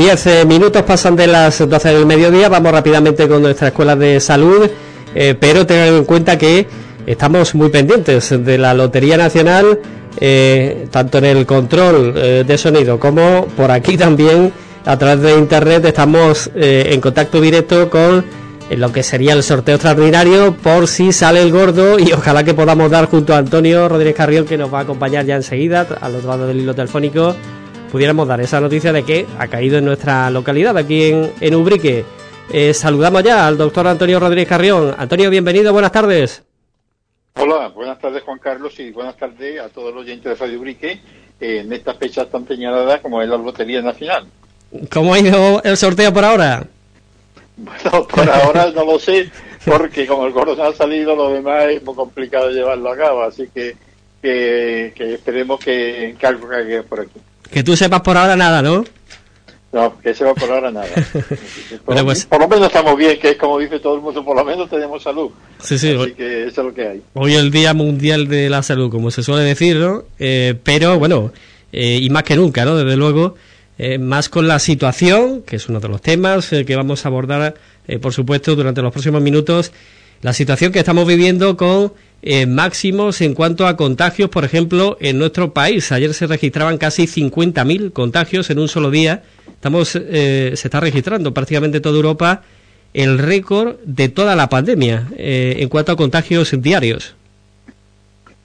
Diez eh, minutos pasan de las 12 del mediodía, vamos rápidamente con nuestra escuela de salud, eh, pero tengan en cuenta que estamos muy pendientes de la Lotería Nacional, eh, tanto en el control de sonido como por aquí también. A través de internet estamos en contacto directo con lo que sería el sorteo extraordinario por si sale el gordo y ojalá que podamos dar junto a Antonio Rodríguez Carrión que nos va a acompañar ya enseguida al otro lado del hilo telefónico pudiéramos dar esa noticia de que ha caído en nuestra localidad, aquí en, en Ubrique. Eh, saludamos ya al doctor Antonio Rodríguez Carrión. Antonio, bienvenido, buenas tardes. Hola, buenas tardes Juan Carlos y buenas tardes a todos los oyentes de Radio Ubrique en esta fecha tan señalada como es la Lotería Nacional. ¿Cómo ha ido el sorteo por ahora? Bueno, por ahora no lo sé, porque como el gordo no ha salido, lo demás es muy complicado llevarlo a cabo, así que, que, esperemos que, que algo caiga por aquí. Que tú sepas por ahora nada, ¿no? No, que sepa por ahora nada. Pues- por, lo menos estamos bien, que es como dice todo el mundo, por lo menos tenemos salud. Sí, sí. Así que eso es lo que hay. Hoy es el Día Mundial de la Salud, como se suele decir, ¿no? Eh, pero bueno, eh, y más que nunca, ¿no? Desde luego, eh, más con la situación, que es uno de los temas que vamos a abordar, por supuesto, durante los próximos minutos, la situación que estamos viviendo con eh, máximos en cuanto a contagios, por ejemplo, en nuestro país. Ayer se registraban casi 50.000 contagios en un solo día. Estamos, eh, se está registrando prácticamente toda Europa el récord de toda la pandemia eh, en cuanto a contagios diarios.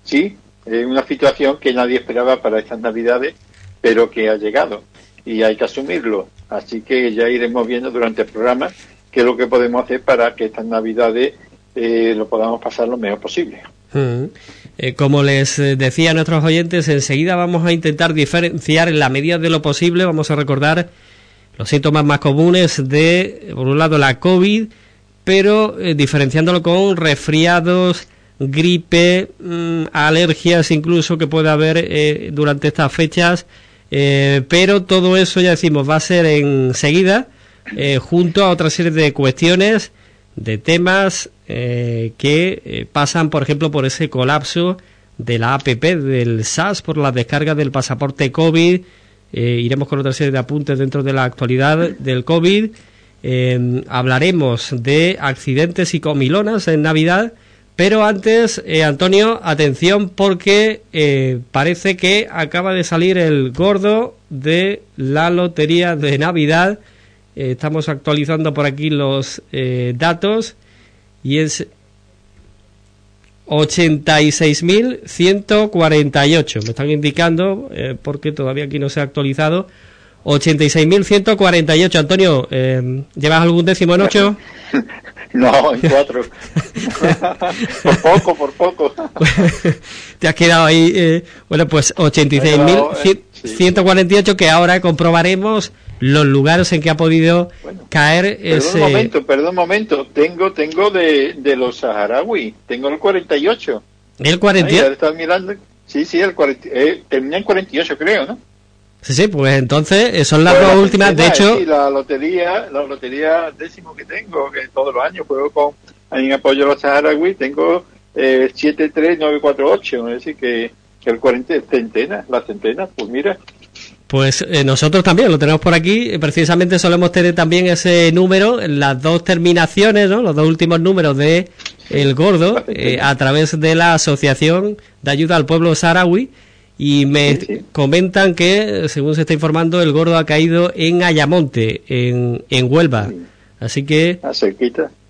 Sí, una situación que nadie esperaba para estas Navidades, pero que ha llegado y hay que asumirlo. Así que ya iremos viendo durante el programa qué es lo que podemos hacer para que estas Navidades eh, lo podamos pasar lo mejor posible. Mm. Eh, como les eh, decía a nuestros oyentes, enseguida vamos a intentar diferenciar en la medida de lo posible, vamos a recordar los síntomas más comunes de, por un lado, la COVID, pero diferenciándolo con resfriados, gripe, mm, alergias incluso que puede haber durante estas fechas, pero todo eso ya decimos va a ser enseguida junto a otra serie de cuestiones de temas eh, que eh, pasan, por ejemplo, por ese colapso de la APP del SAS por la descarga del pasaporte COVID. Eh, iremos con otra serie de apuntes dentro de la actualidad del COVID. hablaremos de accidentes y comilonas en Navidad. Pero antes, Antonio, atención porque parece que acaba de salir el gordo de la lotería de Navidad estamos actualizando por aquí los datos y es 86.148. Me están indicando, eh, porque todavía aquí no se ha actualizado. 86.148. Antonio, eh, ¿llevas algún décimo en ocho? No, en cuatro. por poco, por poco. Te has quedado ahí. bueno, pues 86.148 que ahora comprobaremos los lugares en que ha podido caer ese... Perdón un momento, perdón un momento. Tengo, tengo de, de los saharaui. Tengo el 48. ¿El 48? mirando. Sí, sí, el 40, eh, termina en 48, creo, ¿no? Sí, sí, pues entonces eh, son las pues dos últimas. De hecho, sí, la lotería, la lotería décimo que tengo, que todos los años juego con en apoyo a los saharaui, tengo eh, 73948, es decir, que el 40 centena, la centena, pues mira, pues eh, nosotros también lo tenemos por aquí. Precisamente solemos tener también ese número, las dos terminaciones, ¿no? los dos últimos números de El Gordo, eh, a través de la Asociación de Ayuda al Pueblo Saharaui. Y me comentan que, según se está informando, El Gordo ha caído en Ayamonte, en, en Huelva. Así que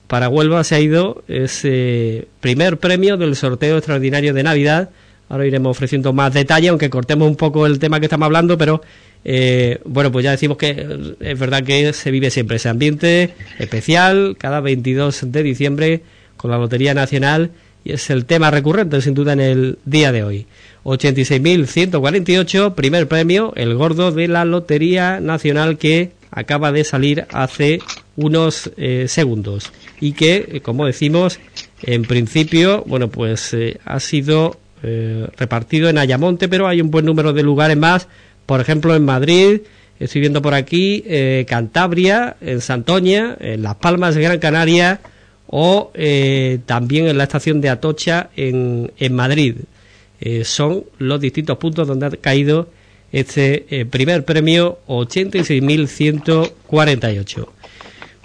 para Huelva se ha ido ese primer premio del sorteo extraordinario de Navidad Ahora iremos ofreciendo más detalle, aunque cortemos un poco el tema que estamos hablando, pero eh, bueno, pues ya decimos que es verdad que se vive siempre ese ambiente especial, cada 22 de diciembre con la Lotería Nacional, y es el tema recurrente, sin duda, en el día de hoy. 86.148, primer premio, el gordo de la Lotería Nacional que acaba de salir hace unos eh, segundos y que, eh, como decimos, en principio, bueno, pues ha sido eh, repartido en Ayamonte, pero hay un buen número de lugares más, por ejemplo en Madrid, estoy viendo por aquí eh, Cantabria, en Santoña, en Las Palmas de Gran Canaria o eh, también en la estación de Atocha en, en Madrid. son los distintos puntos donde ha caído este eh, primer premio 86.148.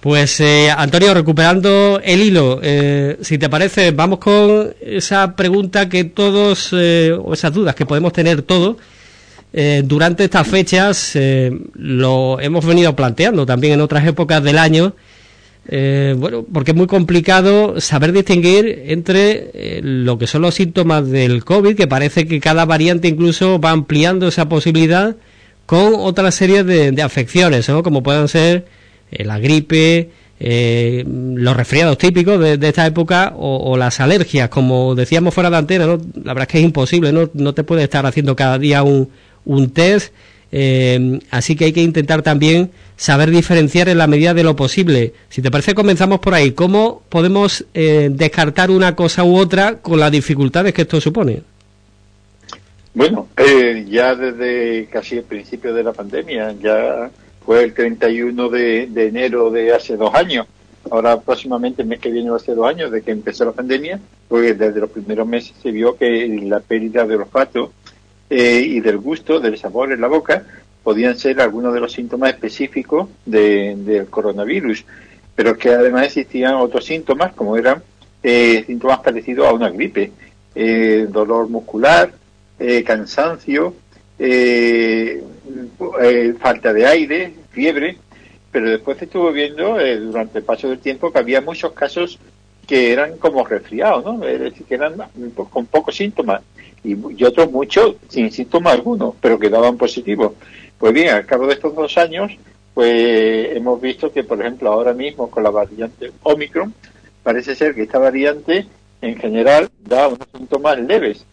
Pues eh, Antonio, recuperando el hilo, eh, si te parece, vamos con esa pregunta que todos, o esas dudas que podemos tener todos, durante estas fechas, lo hemos venido planteando también en otras épocas del año, eh, bueno, porque es muy complicado saber distinguir entre eh, lo que son los síntomas del COVID, que parece que cada variante incluso va ampliando esa posibilidad con otra serie de, afecciones, ¿no? como puedan ser eh, la gripe, los resfriados típicos de, esta época o, las alergias, como decíamos fuera de antena, ¿no? la verdad es que es imposible, no, no te puedes estar haciendo cada día un, un test eh, así que hay que intentar también saber diferenciar en la medida de lo posible. Si te parece, comenzamos por ahí. ¿Cómo podemos eh, descartar una cosa u otra con las dificultades que esto supone? Bueno, eh, ya desde casi el principio de la pandemia, ya fue el 31 de, de enero de hace dos años. Ahora próximamente el mes que viene va a dos años de que empezó la pandemia, porque desde los primeros meses se vio que la pérdida de olfato eh, y del gusto, del sabor en la boca, podían ser algunos de los síntomas específicos del coronavirus, pero que además existían otros síntomas, como eran eh, síntomas parecidos a una gripe, eh, dolor muscular, cansancio, falta de aire, fiebre, pero después estuvo viendo durante el paso del tiempo que había muchos casos que eran como resfriados, ¿no? Es decir, que eran con pocos síntomas y, otros muchos sin síntomas algunos, pero que daban positivos. Pues bien, al cabo de estos dos años, pues hemos visto que, por ejemplo, ahora mismo con la variante Omicron, parece ser que esta variante en general da unos síntomas leves,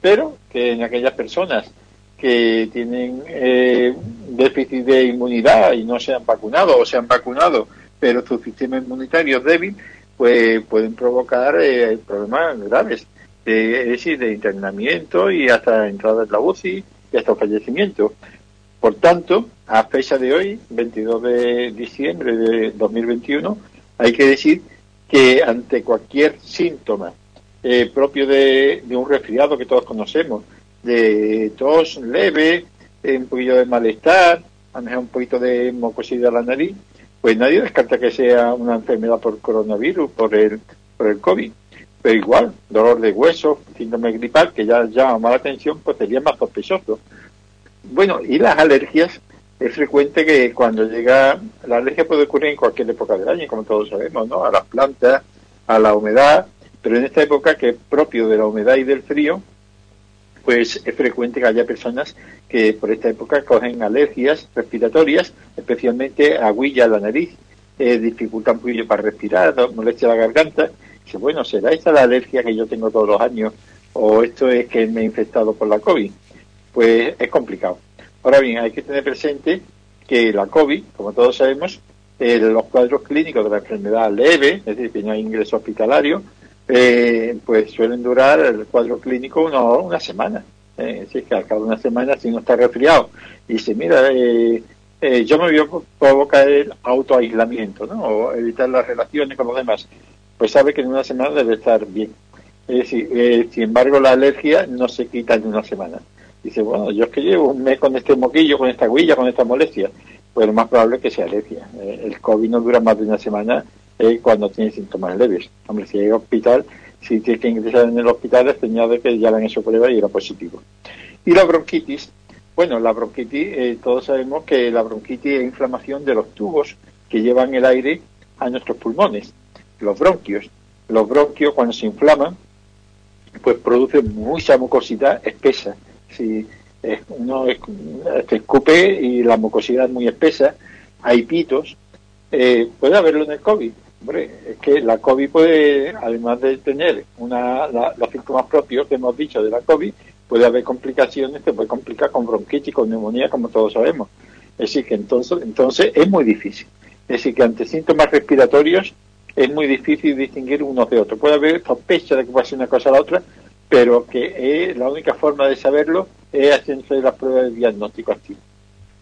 pero que en aquellas personas que tienen eh, déficit de inmunidad y no se han vacunado o se han vacunado, pero su sistema inmunitario es débil, pues pueden provocar eh, problemas graves de, es decir, de internamiento y hasta entrada en la UCI y hasta fallecimiento. Por tanto, a fecha de hoy, 22 de diciembre de 2021, hay que decir que ante cualquier síntoma eh, propio de, un resfriado que todos conocemos, de tos leve, un poquito de malestar, a lo mejor un poquito de mucosidad a la nariz, pues nadie descarta que sea una enfermedad por coronavirus, por el, por el COVID pero igual, dolor de hueso, síndrome gripal, que ya llama la atención, pues sería más sospechoso. Bueno, y las alergias, es frecuente que cuando llega, la alergia puede ocurrir en cualquier época del año, como todos sabemos, ¿no? A las plantas, a la humedad, pero en esta época que es propio de la humedad y del frío, pues es frecuente que haya personas que por esta época cogen alergias respiratorias, especialmente aguilla la nariz, eh, dificulta un poquillo para respirar, molestia la garganta, Dice, bueno, ¿será esta la alergia que yo tengo todos los años o esto es que me he infectado por la COVID? Pues es complicado. Ahora bien, hay que tener presente que la COVID, como todos sabemos, eh, los cuadros clínicos de la enfermedad leve, es decir, que no hay ingreso hospitalario, eh, pues suelen durar el cuadro clínico una semana. Eh, es que al cabo de una semana, si uno está resfriado dice, mira, eh, yo me voy a provocar el autoaislamiento, ¿no? Evitar las relaciones con los demás pues sabe que en una semana debe estar bien. Es eh, sin embargo, la alergia no se quita en una semana. Dice, bueno, yo es que llevo un mes con este moquillo, con esta huilla, con esta molestia. Pues lo más probable es que sea alergia. Eh, el COVID no dura más de una semana eh, cuando tiene síntomas leves. Hombre, si hay hospital, si tiene que ingresar en el hospital, es señal de que ya le han hecho prueba y era positivo. Y la bronquitis, bueno, la bronquitis, todos sabemos que la bronquitis es inflamación de los tubos que llevan el aire a nuestros pulmones los bronquios. Los bronquios cuando se inflaman, pues producen mucha mucosidad espesa. Si uno se escupe y la mucosidad es muy espesa, hay pitos, eh, puede haberlo en el COVID. Hombre, es que la COVID puede, además de tener una, los síntomas propios que hemos dicho de la COVID, puede haber complicaciones, se puede complicar con bronquitis, con neumonía, como todos sabemos. Es decir, que entonces, entonces es muy difícil. Es decir, que ante síntomas respiratorios es muy difícil distinguir unos de otros. Puede haber sospecha de que puede ser una cosa a la otra, pero que la única forma de saberlo es haciendo las pruebas de diagnóstico activo.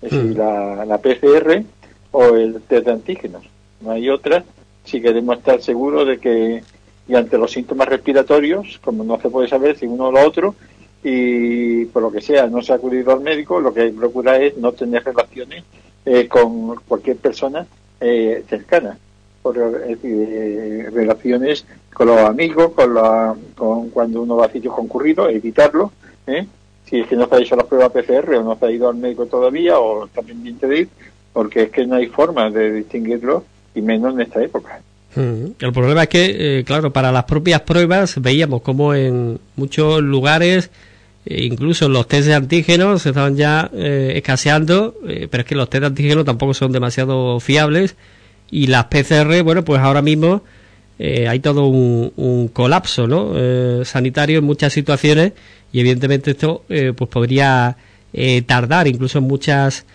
Es decir, mm. la, PCR o el test de antígenos. No hay otra si queremos estar seguros de que, y ante los síntomas respiratorios, como no se puede saber si uno o lo otro, y por lo que sea no se ha acudido al médico, lo que hay que procurar es no tener relaciones eh, con cualquier persona eh, cercana. Por, eh, relaciones con los amigos, con, la, con cuando uno va a sitios concurridos, evitarlo. Si es que no se ha hecho la prueba PCR o no se ha ido al médico todavía o está pendiente de porque es que no hay forma de distinguirlo y menos en esta época. El problema es que, claro, para las propias pruebas veíamos como en muchos lugares e incluso los test de antígenos se estaban ya eh, escaseando, eh, pero es que los test de antígenos tampoco son demasiado fiables y las PCR, bueno, pues ahora mismo eh, hay todo un, colapso ¿no? sanitario en muchas situaciones y evidentemente esto pues podría tardar incluso en muchas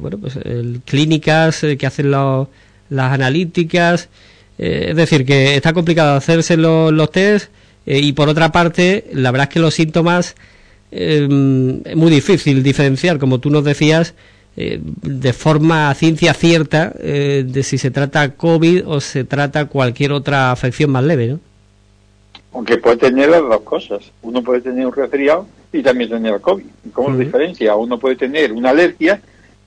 bueno pues clínicas que hacen las analíticas es decir que está complicado hacerse los, los test eh, y por otra parte, la verdad es que los síntomas eh, es muy difícil diferenciar, como tú nos decías, eh, de forma ciencia cierta de si se trata COVID o se trata cualquier otra afección más leve, ¿no? Aunque puede tener las dos cosas. Uno puede tener un resfriado y también tener COVID. ¿Cómo lo diferencia? Uno puede tener una alergia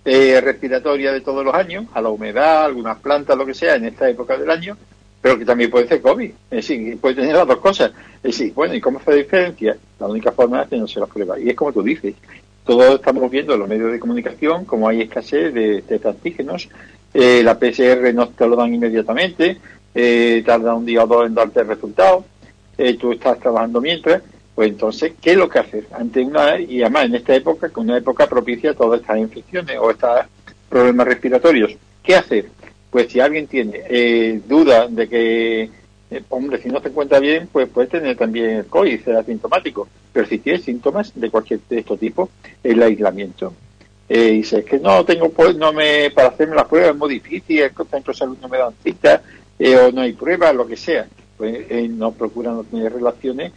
respiratoria de todos los años, a la humedad, algunas plantas, lo que sea, en esta época del año, pero que también puede ser COVID. Es decir, puede tener las dos cosas. Es decir, bueno, ¿y cómo se diferencia? La única forma es haciéndose las pruebas. Y es como tú dices, todos estamos viendo en los medios de comunicación como hay escasez de, de antígenos. Eh, la PCR no te lo dan inmediatamente, eh, tarda un día o dos en darte el resultado. Eh, tú estás trabajando mientras. Pues entonces, ¿qué es lo que hacer? Ante una, y además en esta época, que una época propicia a todas estas infecciones o estos problemas respiratorios, ¿qué hacer? pues si alguien tiene eh, duda de que, eh, hombre, si no se encuentra bien, pues puede tener también el COVID, ser asintomático. Pero si tiene síntomas de cualquier de estos tipos, el aislamiento. Eh, dice, es que no tengo, pues, no me, para hacerme las pruebas es muy difícil, el centro de salud no me dan cita, eh, o no hay pruebas, lo que sea. Pues no procuran no tener relaciones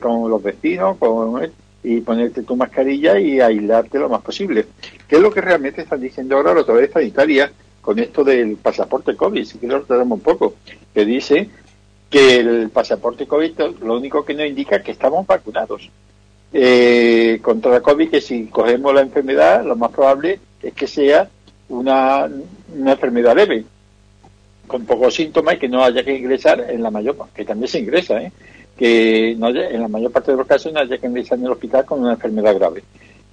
con los vecinos, con, y ponerte tu mascarilla y aislarte lo más posible. ¿Qué es lo que realmente están diciendo ahora la autoridades sanitarias? con esto del pasaporte COVID, si quieres lo tenemos un poco, que dice que el pasaporte COVID lo único que nos indica es que estamos vacunados eh, contra la COVID, que si cogemos la enfermedad, lo más probable es que sea una, una enfermedad leve, con pocos síntomas y que no haya que ingresar en la mayor que también se ingresa, ¿eh? que no en la mayor parte de los casos no haya que ingresar en el hospital con una enfermedad grave.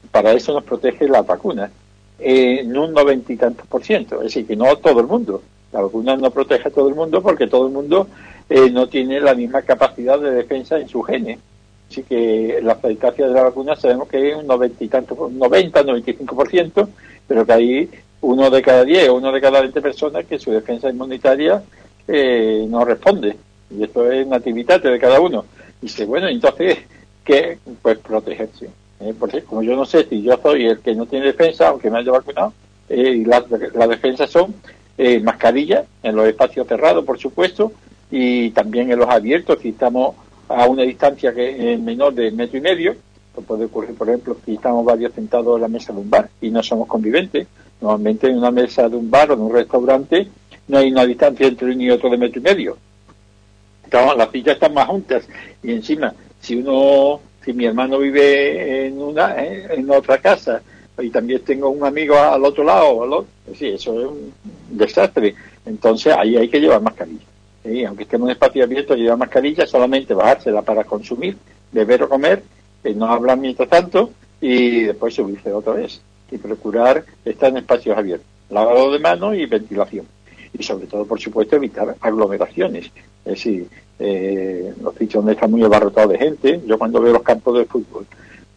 Para eso nos protege la vacuna en un noventa y tantos por ciento. Es decir, que no todo el mundo. La vacuna no protege a todo el mundo porque todo el mundo eh, no tiene la misma capacidad de defensa en su genes. Así que la eficacia de la vacuna sabemos que es un noventa y tanto, 90, 95 por ciento, pero que hay uno de cada diez, uno de cada veinte personas que su defensa inmunitaria eh, no responde. Y esto es natividad de cada uno. Y dice, bueno, entonces, ¿qué? Pues protegerse. Eh, porque como yo no sé si yo soy el que no tiene defensa, aunque me haya vacunado, eh, y las la defensas son eh, mascarillas en los espacios cerrados, por supuesto, y también en los abiertos, si estamos a una distancia que es menor de metro y medio, pues puede ocurrir, por ejemplo, si estamos varios sentados en la mesa de un bar y no somos conviventes. Normalmente en una mesa de un bar o de un restaurante no hay una distancia entre uno y otro de metro y medio. Entonces, las sillas están más juntas y encima, si uno si mi hermano vive en una en otra casa y también tengo un amigo al otro lado, al otro, sí, eso es un desastre. Entonces ahí hay que llevar mascarilla. Aunque estemos en espacio abierto, llevar mascarilla, solamente bajársela para consumir, beber o comer, eh, no hablar mientras tanto y después subirse otra vez. Y procurar estar en espacios abiertos. Lavado de manos y ventilación. Y sobre todo, por supuesto, evitar aglomeraciones. Es decir, eh, los sitios donde está muy abarrotado de gente. Yo cuando veo los campos de fútbol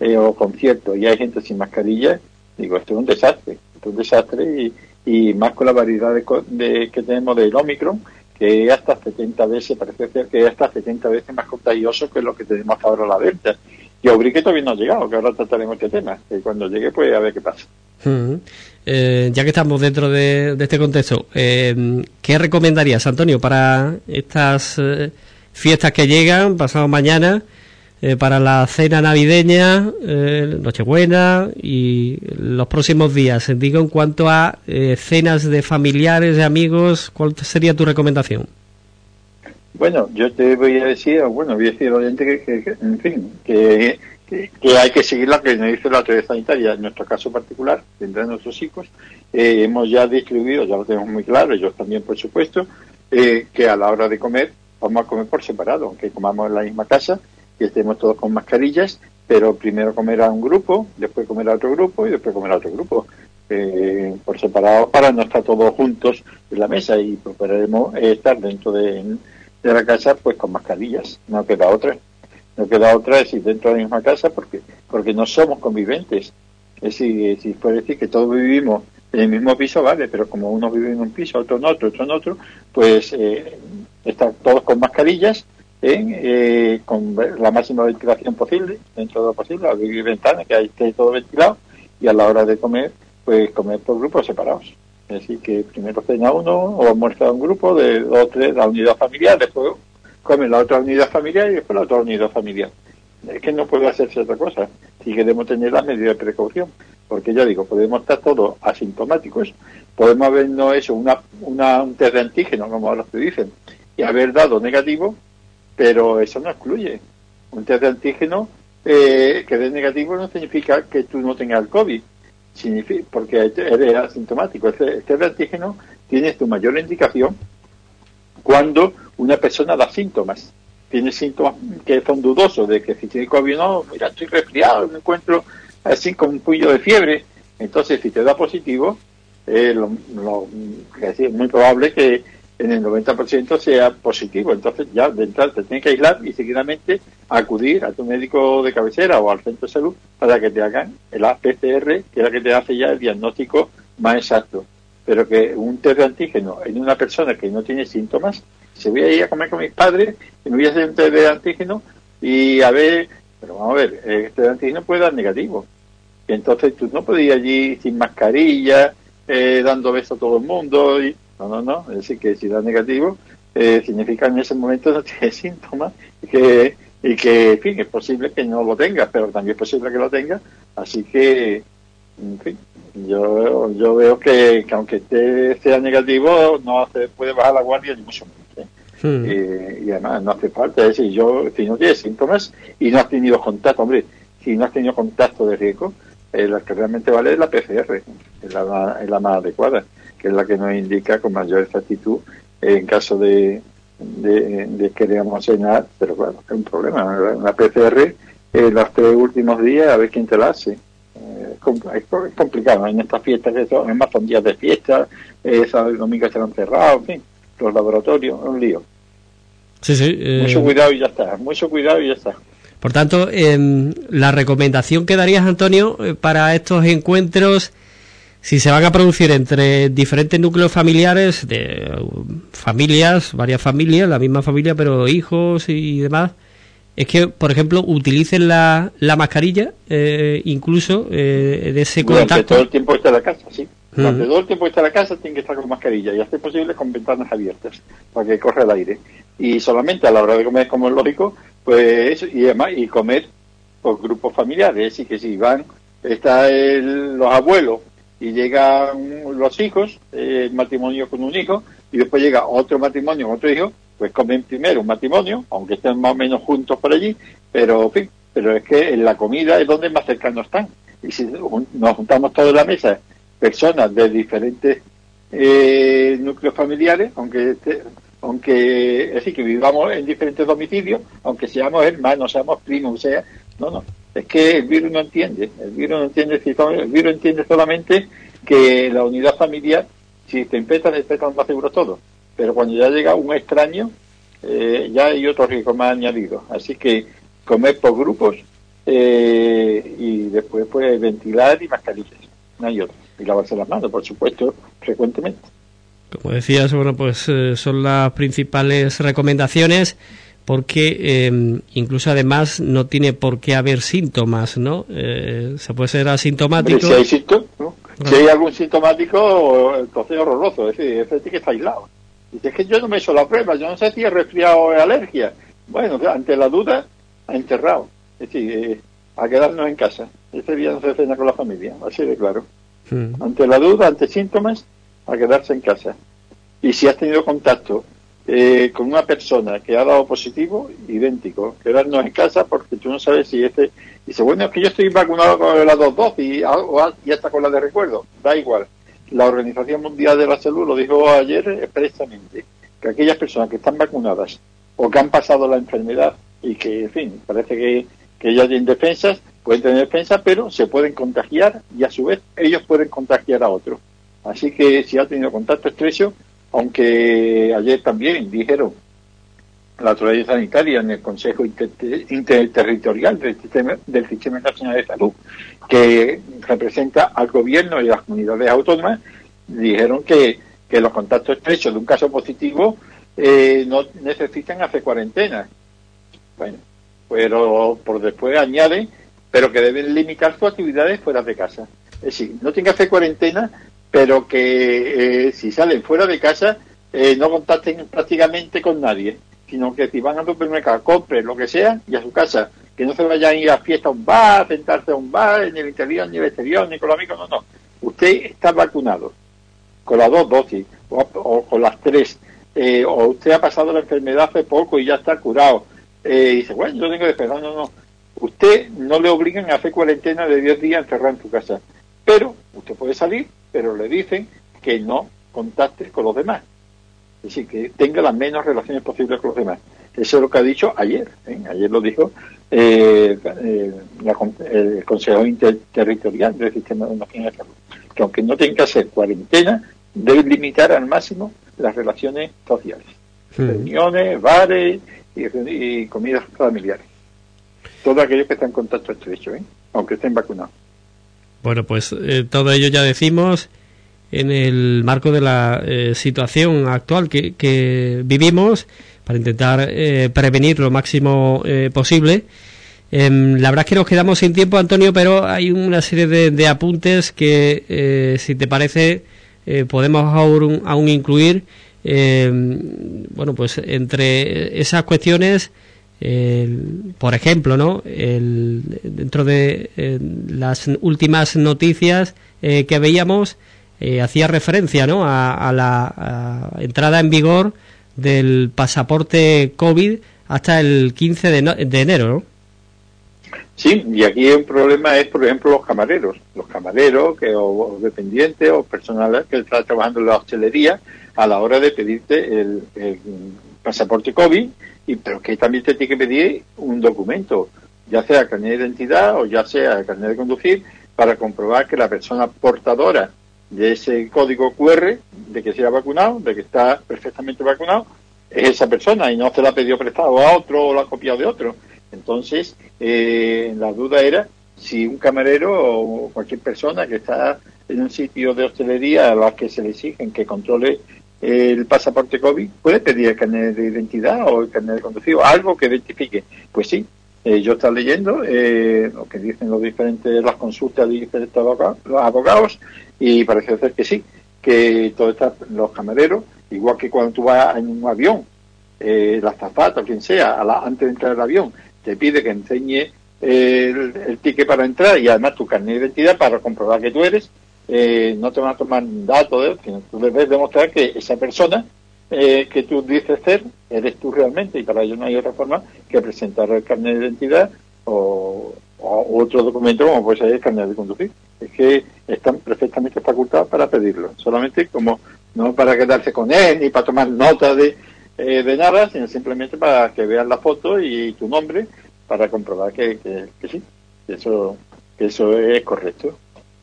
o conciertos y hay gente sin mascarilla, digo, esto es un desastre, esto es un desastre y, más con la variedad de, que tenemos del Omicron, que hasta 70 veces, parece ser que es hasta 70 veces más contagioso que lo que tenemos ahora a la venta. Y a que todavía no ha llegado, que ahora trataremos este tema. Y cuando llegue, pues a ver qué pasa. Eh, ya que estamos dentro de, este contexto, eh, ¿qué recomendarías, Antonio, para estas eh, fiestas que llegan, pasado mañana, para la cena navideña, Nochebuena y los próximos días? Digo, en cuanto a cenas de familiares, de amigos, ¿cuál sería tu recomendación? Bueno, yo te voy a decir, bueno, voy a decir al oyente que, en fin, que, que, hay que seguir la que nos dice la autoridad sanitaria. En nuestro caso particular, entre nuestros hijos, eh, hemos ya distribuido, ya lo tenemos muy claro, ellos también, por supuesto, eh, que a la hora de comer vamos a comer por separado, aunque comamos en la misma casa, que estemos todos con mascarillas, pero primero comer a un grupo, después comer a otro grupo y después comer a otro grupo. Eh, por separado para no estar todos juntos en la mesa y procuraremos estar dentro de, la casa pues con mascarillas, no queda otra. No queda otra decir dentro de la misma casa porque porque no somos conviventes. Es decir, si puede decir que todos vivimos en el mismo piso, vale, pero como uno vive en un piso, otro en otro, otro en otro, pues eh, están todos con mascarillas, eh, con la máxima ventilación posible, dentro de lo posible, abrir ventanas, que esté todo ventilado, y a la hora de comer, pues comer por grupos separados. Decir, que primero cena uno o almuerza un grupo de dos tres, la unidad familiar, después come la otra unidad familiar y después la otra unidad familiar. Es que no puede hacerse otra cosa si queremos tener las medidas de precaución. Porque ya digo, podemos estar todos asintomáticos, podemos habernos hecho una, una, un test de antígeno, como ahora se dicen, y haber dado negativo, pero eso no excluye. Un test de antígeno eh, que dé negativo no significa que tú no tengas el COVID porque eres asintomático. Este, este antígeno tiene tu mayor indicación cuando una persona da síntomas. Tiene síntomas que son dudosos de que si tiene COVID no, mira, estoy resfriado, me encuentro así con un puño de fiebre. Entonces, si te da positivo, eh, es muy probable que en el 90% sea positivo. Entonces ya de entrada te tienes que aislar y seguidamente acudir a tu médico de cabecera o al centro de salud para que te hagan el PCR, que es la que te hace ya el diagnóstico más exacto. Pero que un test de antígeno en una persona que no tiene síntomas, se voy a ir a comer con mis padres y me voy a hacer un test de antígeno y a ver, pero vamos a ver, este test de antígeno puede dar negativo. Y entonces tú no podías ir allí sin mascarilla, eh, dando besos a todo el mundo y no, no, no. Es decir, que si da negativo, eh, significa en ese momento no tiene síntomas y que, y que, en fin, es posible que no lo tenga, pero también es posible que lo tenga. Así que, en fin, yo, yo veo que, aunque esté, sea negativo, no se puede bajar la guardia ni mucho menos. ¿eh? Hmm. Eh, y además no hace falta. Es decir, yo, si no tienes síntomas y no has tenido contacto, hombre, si no has tenido contacto de riesgo, la que realmente vale es la PCR, es la, es la más adecuada que es la que nos indica con mayor exactitud en caso de, de, que cenar, pero bueno, es un problema. Una PCR en los tres últimos días a ver quién te la hace. Eh, es, complicado en estas fiestas que son, más son días de fiesta, eh, sábado y domingo estarán cerrados, en fin, los laboratorios, es un lío. Sí, sí, eh, Mucho cuidado y ya está, mucho cuidado y ya está. Por tanto, eh, la recomendación que darías, Antonio, eh, para estos encuentros si se van a producir entre diferentes núcleos familiares, de familias, varias familias, la misma familia, pero hijos y demás, es que, por ejemplo, utilicen la, la mascarilla, eh, incluso eh, de ese Durante contacto. todo el tiempo está en la casa, sí. Durante todo el tiempo está en la casa tiene que estar con mascarilla y hace posible con ventanas abiertas para que corra el aire. Y solamente a la hora de comer, como es lógico, pues y además, y comer por grupos familiares. y que si van, está el, los abuelos y llegan los hijos, eh, matrimonio con un hijo, y después llega otro matrimonio otro hijo, pues comen primero un matrimonio, aunque estén más o menos juntos por allí, pero en fin, pero es que en la comida es donde más cercanos están. Y si nos juntamos todos en la mesa, personas de diferentes eh, núcleos familiares, aunque aunque es decir, que vivamos en diferentes domicilios, aunque seamos hermanos, seamos primos, sea, no, no, es que el virus no entiende, el virus no entiende, el virus entiende solamente que la unidad familiar, si te infectan, te infectan más seguro todo. Pero cuando ya llega un extraño, eh, ya hay otro riesgo más añadido. Así que comer por grupos eh, y después pues ventilar y mascarillas. No hay otro. Y lavarse las manos, por supuesto, frecuentemente. Como decías, bueno, pues eh, son las principales recomendaciones porque em, incluso además no tiene por qué haber síntomas, ¿no? Eh, se puede ser asintomático. si hay síntomas, si hay algún sintomático, entonces es horroroso, es decir, es que está aislado. Dice, es que yo no me he hecho la prueba, yo no sé si he resfriado o alergia. Bueno, ante la duda, ha enterrado. Es decir, eh, a quedarnos en casa. Ese día no se cena con la familia, así de claro. Hmm. Ante la duda, ante síntomas, a quedarse en casa. Y si has tenido contacto eh, con una persona que ha dado positivo, idéntico. Quedarnos en casa porque tú no sabes si este... Dice, bueno, es que yo estoy vacunado con las dos dosis y, y hasta con la de recuerdo. Da igual. La Organización Mundial de la Salud lo dijo ayer expresamente, que aquellas personas que están vacunadas o que han pasado la enfermedad y que, en fin, parece que, que ya tienen defensas, pueden tener defensa, pero se pueden contagiar y a su vez ellos pueden contagiar a otros. Así que si ha tenido contacto estrecho, aunque ayer también dijeron la autoridad sanitaria en el Consejo Interterritorial del sistema, Nacional de Salud, que representa al gobierno y las comunidades autónomas, dijeron que, que los contactos estrechos de un caso positivo eh, no necesitan hacer cuarentena. Bueno, pero por después añaden, pero que deben limitar sus actividades fuera de casa. Es decir, no tienen que hacer cuarentena, pero que eh, si salen fuera de casa eh, no contacten prácticamente con nadie, sino que si van a supermercado, compren lo que sea y a su casa, que no se vayan a ir a fiesta a un bar, a sentarse a un bar, en el interior, ni el exterior, ni con los amigos, no, no. Usted está vacunado con las dos dosis o, con las tres, eh, o usted ha pasado la enfermedad hace poco y ya está curado, y dice, bueno, yo tengo que esperar, no, no. Usted no le obligan a hacer cuarentena de 10 días encerrado en su casa, pero usted puede salir pero le dicen que no contacte con los demás. Es decir, que tenga las menos relaciones posibles con los demás. Eso es lo que ha dicho ayer. ¿eh? Ayer lo dijo eh, eh, el Consejo Interterritorial del Sistema de Nacional de Salud. Que aunque no tenga que hacer cuarentena, debe limitar al máximo las relaciones sociales. Reuniones, bares y, comidas familiares. Todos aquellos que están en contacto estrecho, aunque estén vacunados. Bueno, pues eh, todo ello ya decimos en el marco de la eh, situación actual que, vivimos para intentar eh, prevenir lo máximo posible. Em, la verdad es que nos quedamos sin tiempo, Antonio, pero hay una serie de, apuntes que, si te parece, podemos aún, aún incluir. Em, bueno, pues entre esas cuestiones por ejemplo, ¿no? dentro de eh, las últimas noticias eh, que veíamos, eh, hacía referencia ¿no? a, la entrada en vigor del pasaporte COVID hasta el 15 de, enero. ¿no? Sí, y aquí un problema es, por ejemplo, los camareros. Los camareros que, o, dependientes o personal que está trabajando en la hostelería a la hora de pedirte el pasaporte COVID y pero que también te tiene que pedir un documento, ya sea carnet de identidad o ya sea carnet de conducir, para comprobar que la persona portadora de ese código QR, de que se ha vacunado, de que está perfectamente vacunado, es esa persona y no se la ha pedido prestado a otro o la ha copiado de otro. Entonces, eh, la duda era si un camarero o cualquier persona que está en un sitio de hostelería a la que se le exigen que controle el pasaporte COVID, puede pedir el carnet de identidad o el carnet de conducido, algo que identifique. Pues sí, eh, yo estoy leyendo eh, lo que dicen los diferentes, las consultas de diferentes abogados, y parece ser que sí, que todos los camareros, igual que cuando tú vas en un avión, eh, la zapata o quien sea, antes de entrar al avión, te pide que enseñe el, el, ticket para entrar y además tu carnet de identidad para comprobar que tú eres, eh, no te van a tomar datos de él, sino tú debes demostrar que esa persona eh, que tú dices ser, eres tú realmente, y para ello no hay otra forma que presentar el carnet de identidad o, otro documento como puede ser el carnet de conducir. Es que están perfectamente facultados para pedirlo, solamente como no para quedarse con él ni para tomar nota de, eh, de nada, sino simplemente para que vean la foto y tu nombre para comprobar que, que, sí, eso, que eso es correcto.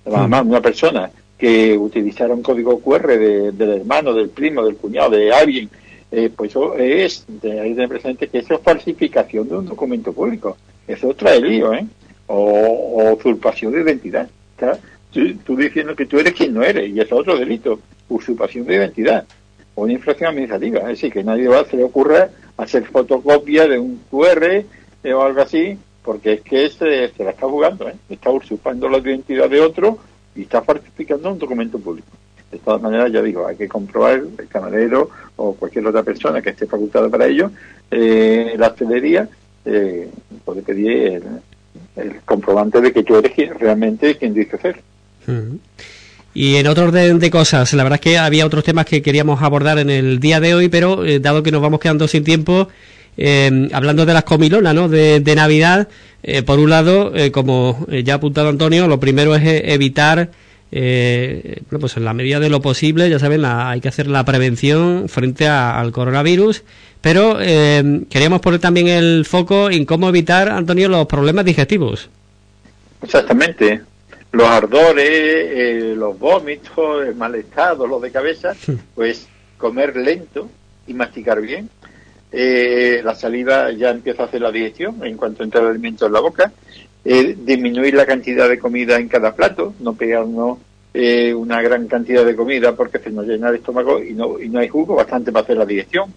Además, una persona que utilizara un código QR del hermano, del primo, del cuñado, de alguien, eh, pues eso es, de ahí de presente que eso es falsificación de un documento público. Eso trae lío, ¿eh? O, usurpación de identidad. Tú, diciendo que tú eres quien no eres, y eso es otro delito, usurpación de identidad, o una infracción administrativa. Es decir, que nadie va, se le ocurra hacer fotocopia de un QR eh, o algo así, porque es que se, se la está jugando, ¿eh? está usurpando la identidad de otro y está falsificando un documento público. De todas maneras, ya digo, hay que comprobar el camarero o cualquier otra persona que esté facultada para ello, eh, la hostelería eh, puede pedir el, comprobante de que tú eres realmente quien dice ser. Y en otro orden de cosas, la verdad es que había otros temas que queríamos abordar en el día de hoy, pero eh, dado que nos vamos quedando sin tiempo, eh, hablando de las comilonas, ¿no? De, Navidad, eh, por un lado, como ya ha apuntado Antonio, lo primero es evitar, bueno, pues en la medida de lo posible, ya saben, hay que hacer la prevención frente al coronavirus, pero queríamos poner también el foco en cómo evitar, Antonio, los problemas digestivos. Exactamente los ardores, eh, los vómitos, el mal estado, los de cabeza, pues comer lento y masticar bien. Eh, la saliva ya empieza a hacer la digestión en cuanto entra el alimento en la boca. Eh, disminuir la cantidad de comida en cada plato, no pegarnos una gran cantidad de comida porque se nos llena el estómago y no, y no hay jugo bastante para hacer la digestión.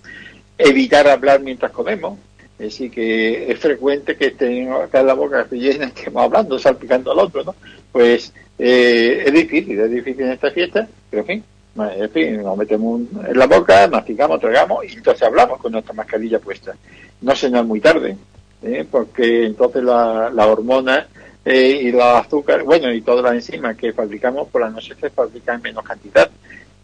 Evitar hablar mientras comemos, decir, que es frecuente que estén acá en la boca llena, estemos hablando, salpicando al otro, ¿no? Pues eh, es difícil, es difícil en esta fiesta, pero en fin, en fin, nos metemos en la boca, masticamos, tragamos y entonces hablamos con nuestra mascarilla puesta. No cenar muy tarde, ¿eh? porque entonces la, la hormona eh, y los azúcares, bueno, y todas las enzimas que fabricamos por la noche se fabrican en menos cantidad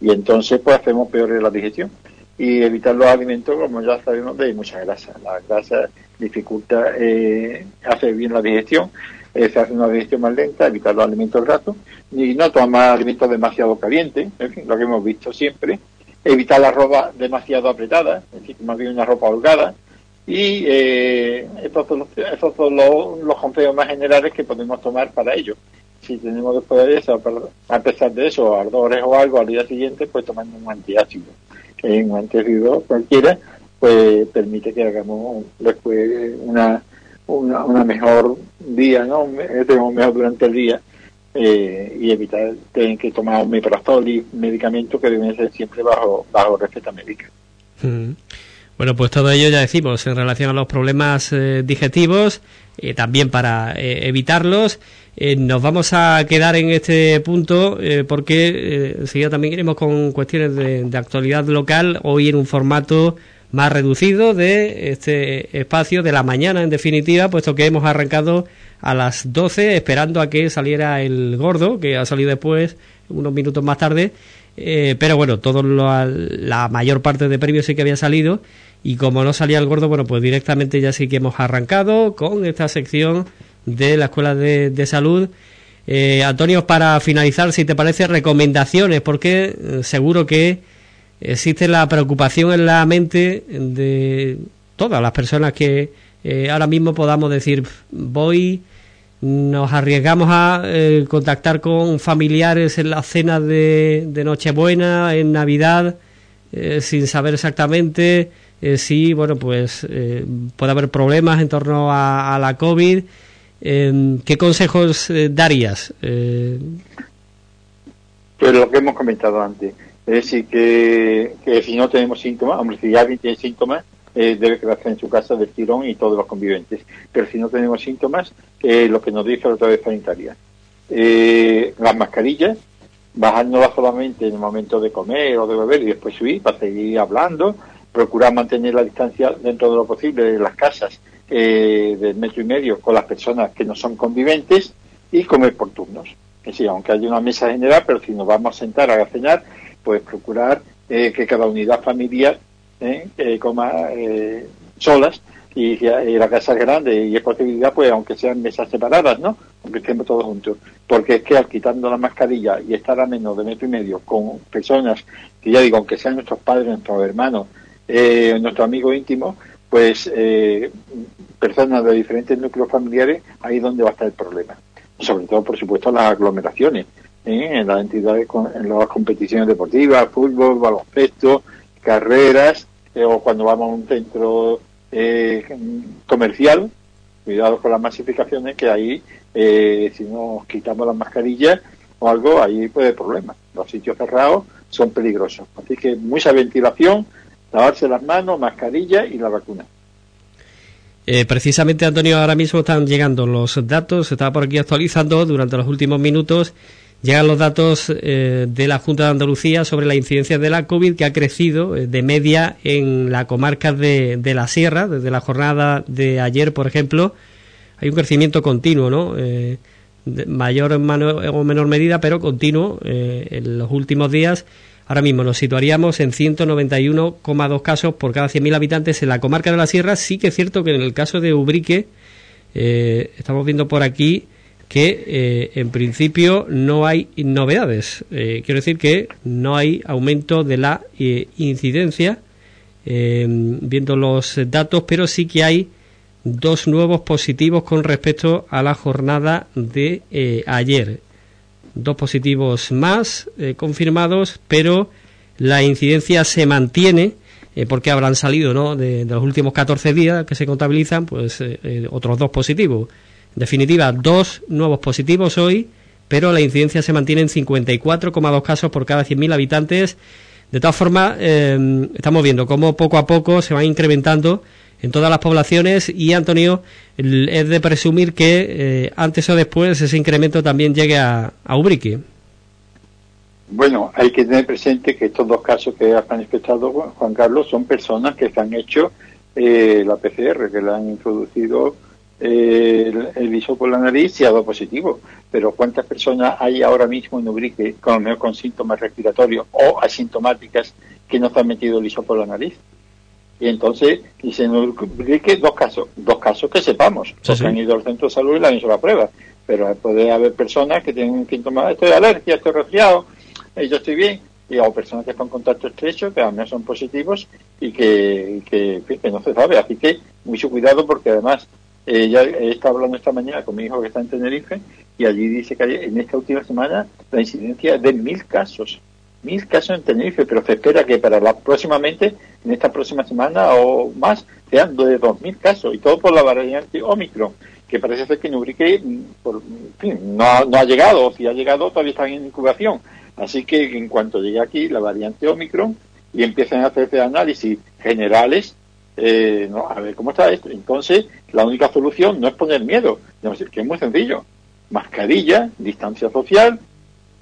y entonces pues hacemos peor la digestión y evitar los alimentos, como ya sabemos, de mucha grasa. La grasa dificulta, eh, hace bien la digestión, eh, se hace una digestión más lenta, evitar los alimentos rato y no tomar alimentos demasiado calientes, lo que hemos visto siempre, evitar la ropa demasiado apretada, es decir, más bien una ropa holgada, y eh, estos son, los, estos son los, los consejos más generales que podemos tomar para ello. Si tenemos después de eso, a pesar de eso, ardores o algo al día siguiente, pues tomando un antiácido un anterior cualquiera, pues permite que hagamos después una, una, mejor día, ¿no? Tenemos mejor durante el día eh, y evitar tener que tomar un y medicamentos que deben ser siempre bajo, bajo receta médica. Bueno, pues todo ello ya decimos en relación a los problemas eh, digestivos, eh, también para evitarlos. Eh, nos vamos a quedar en este punto eh, porque eh, enseguida también iremos con cuestiones de, actualidad local, hoy en un formato más reducido de este espacio de la mañana, en definitiva, puesto que hemos arrancado a las 12 esperando a que saliera el gordo, que ha salido después, unos minutos más tarde. pero bueno, todo la mayor parte de premios sí que había salido y como no salía el gordo, bueno, pues directamente ya sí que hemos arrancado con esta sección de la Escuela de, Salud. Eh, Antonio, para finalizar, si te parece, recomendaciones, porque eh, seguro que existe la preocupación en la mente de todas las personas que eh, ahora mismo podamos decir, voy, nos arriesgamos a contactar con familiares en la cena de, Nochebuena, en Navidad, sin saber exactamente si, bueno, pues puede haber problemas en torno a, a la COVID Em, ¿Qué consejos eh, darías? Eh... Pues lo que hemos comentado antes. Es decir, que, si no tenemos síntomas, hombre, si alguien tiene síntomas, eh, debe quedarse en su casa del tirón y todos los conviventes. Pero si no tenemos síntomas, eh, lo que nos dice la autoridad sanitaria. las mascarillas, bajándolas solamente en el momento de comer o de beber y después subir para seguir hablando, procurar mantener la distancia dentro de lo posible de las casas eh, del metro y medio con las personas que no son conviventes y comer por turnos. Es decir, aunque haya una mesa general, pero si nos vamos a sentar a cenar, pues procurar eh, que cada unidad familiar eh, coma eh, solas y, la casa es grande y es posibilidad, pues aunque sean mesas separadas, ¿no? Aunque estemos todos juntos. Porque es que al quitando la mascarilla y estar a menos de metro y medio con personas que ya digo, aunque sean nuestros padres, nuestros hermanos, eh, nuestros amigos íntimos, pues eh, personas de diferentes núcleos familiares, ahí es donde va a estar el problema. Sobre todo, por supuesto, las aglomeraciones, ¿eh? en las entidades, en las competiciones deportivas, fútbol, baloncesto, carreras, eh, o cuando vamos a un centro comercial, cuidado con las masificaciones, que ahí, si nos quitamos las mascarillas o algo, ahí puede haber problemas. Los sitios cerrados son peligrosos. Así que mucha ventilación, lavarse las manos, mascarilla y la vacuna. Eh, precisamente, Antonio, ahora mismo están llegando los datos, se estaba por aquí actualizando durante los últimos minutos. Llegan los datos eh, de la Junta de Andalucía sobre la incidencia de la COVID que ha crecido eh, de media en la comarca de, la Sierra. Desde la jornada de ayer, por ejemplo, hay un crecimiento continuo, ¿no? mayor o menor medida, pero continuo en los últimos días. Ahora mismo nos situaríamos en 191,2 casos por cada 100.000 habitantes en la comarca de la Sierra. Sí que es cierto que en el caso de Ubrique, estamos viendo por aquí que eh, en principio no hay novedades. Eh, quiero decir que no hay aumento de la eh, incidencia, viendo los datos, pero sí que hay dos nuevos positivos con respecto a la jornada de ayer. Dos positivos más confirmados, pero la incidencia se mantiene porque habrán salido ¿no? de, de, los últimos 14 días que se contabilizan, pues otros dos positivos definitiva, dos nuevos positivos hoy, pero la incidencia se mantiene en 54,2 casos por cada 100.000 habitantes. De todas formas, eh, estamos viendo cómo poco a poco se va incrementando en todas las poblaciones y, Antonio, es de presumir que eh, antes o después ese incremento también llegue a, Ubrique. Bueno, hay que tener presente que estos dos casos que has manifestado, Juan Carlos, son personas que se han hecho eh, la PCR, que la han introducido el, el por la nariz y ha dado positivo. Pero ¿cuántas personas hay ahora mismo en Ubrique con, con síntomas respiratorios o asintomáticas que no se han metido el por la nariz? Y entonces, dice en Ubrique dos casos, dos casos que sepamos, porque han ido al centro de salud y le han hecho la prueba. Pero puede haber personas que tienen síntomas, estoy de alergia, estoy resfriado, y yo estoy bien, y hay personas que están en contacto estrecho, que además son positivos y que, que, que no se sabe. Así que mucho cuidado porque además he estado hablando esta mañana con mi hijo que está en Tenerife y allí dice que en esta última semana la incidencia es de mil casos. Mil casos en Tenerife, pero se espera que para la próximamente, en esta próxima semana o más, sean de dos mil casos y todo por la variante Omicron, que parece ser que en Ubrique por, no, no ha llegado, o si ha llegado todavía está en incubación. Así que en cuanto llegue aquí la variante Omicron y empiecen a hacerse análisis generales, eh, no, a ver cómo está esto. Entonces, la única solución no es poner miedo, que es muy sencillo. Mascarilla, distancia social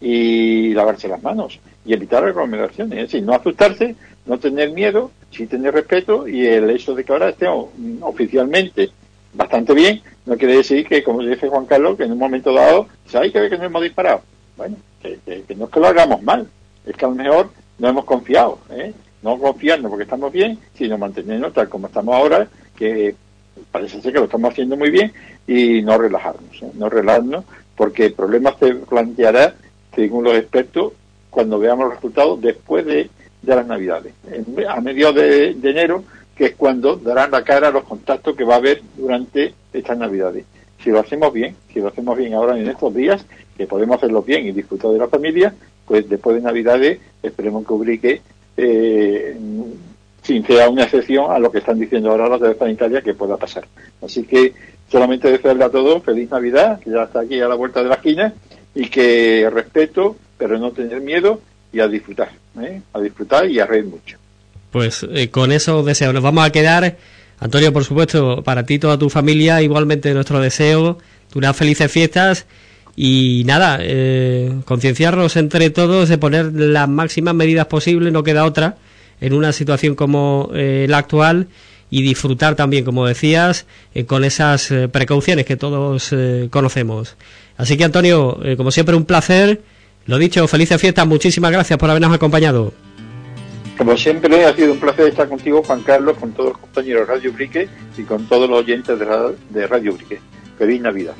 y lavarse las manos y evitar aglomeraciones. Es decir, no asustarse, no tener miedo, sí tener respeto y el hecho de que ahora estemos oficialmente bastante bien, no quiere decir que, como dice Juan Carlos, que en un momento dado, hay que ver que no hemos disparado. Bueno, que, no es que lo hagamos mal, es que a lo mejor no hemos confiado. ¿eh? No confiarnos porque estamos bien, sino mantenernos tal como estamos ahora, que parece ser que lo estamos haciendo muy bien, y no relajarnos, ¿eh? no relajarnos, porque el problema se planteará, según los expertos, cuando veamos los resultados después de, las Navidades, a mediados de, enero, que es cuando darán la cara a los contactos que va a haber durante estas Navidades. Si lo hacemos bien, si lo hacemos bien ahora en estos días, que podemos hacerlo bien y disfrutar de la familia, pues después de Navidades esperemos que ubrique eh, sin sea una excepción a lo que están diciendo ahora los de sanitaria que pueda pasar. Así que solamente desearle a todos feliz Navidad, que ya está aquí a la vuelta de la esquina, y que respeto, pero no tener miedo y a disfrutar, ¿eh? a disfrutar y a reír mucho. Pues eh, con eso deseo nos vamos a quedar. Antonio, por supuesto, para ti y toda tu familia, igualmente nuestro deseo, unas felices fiestas y nada, eh, concienciarnos entre todos de poner las máximas medidas posibles, no queda otra, en una situación como eh, la actual y disfrutar también, como decías, eh, con esas eh, precauciones que todos conocemos. Así que, Antonio, como siempre, un placer. Lo dicho, felices fiestas, muchísimas gracias por habernos acompañado. Como siempre, ha sido un placer estar contigo, Juan Carlos, con todos los compañeros de Radio Brique y con todos los oyentes de Radio Brique. Feliz Navidad.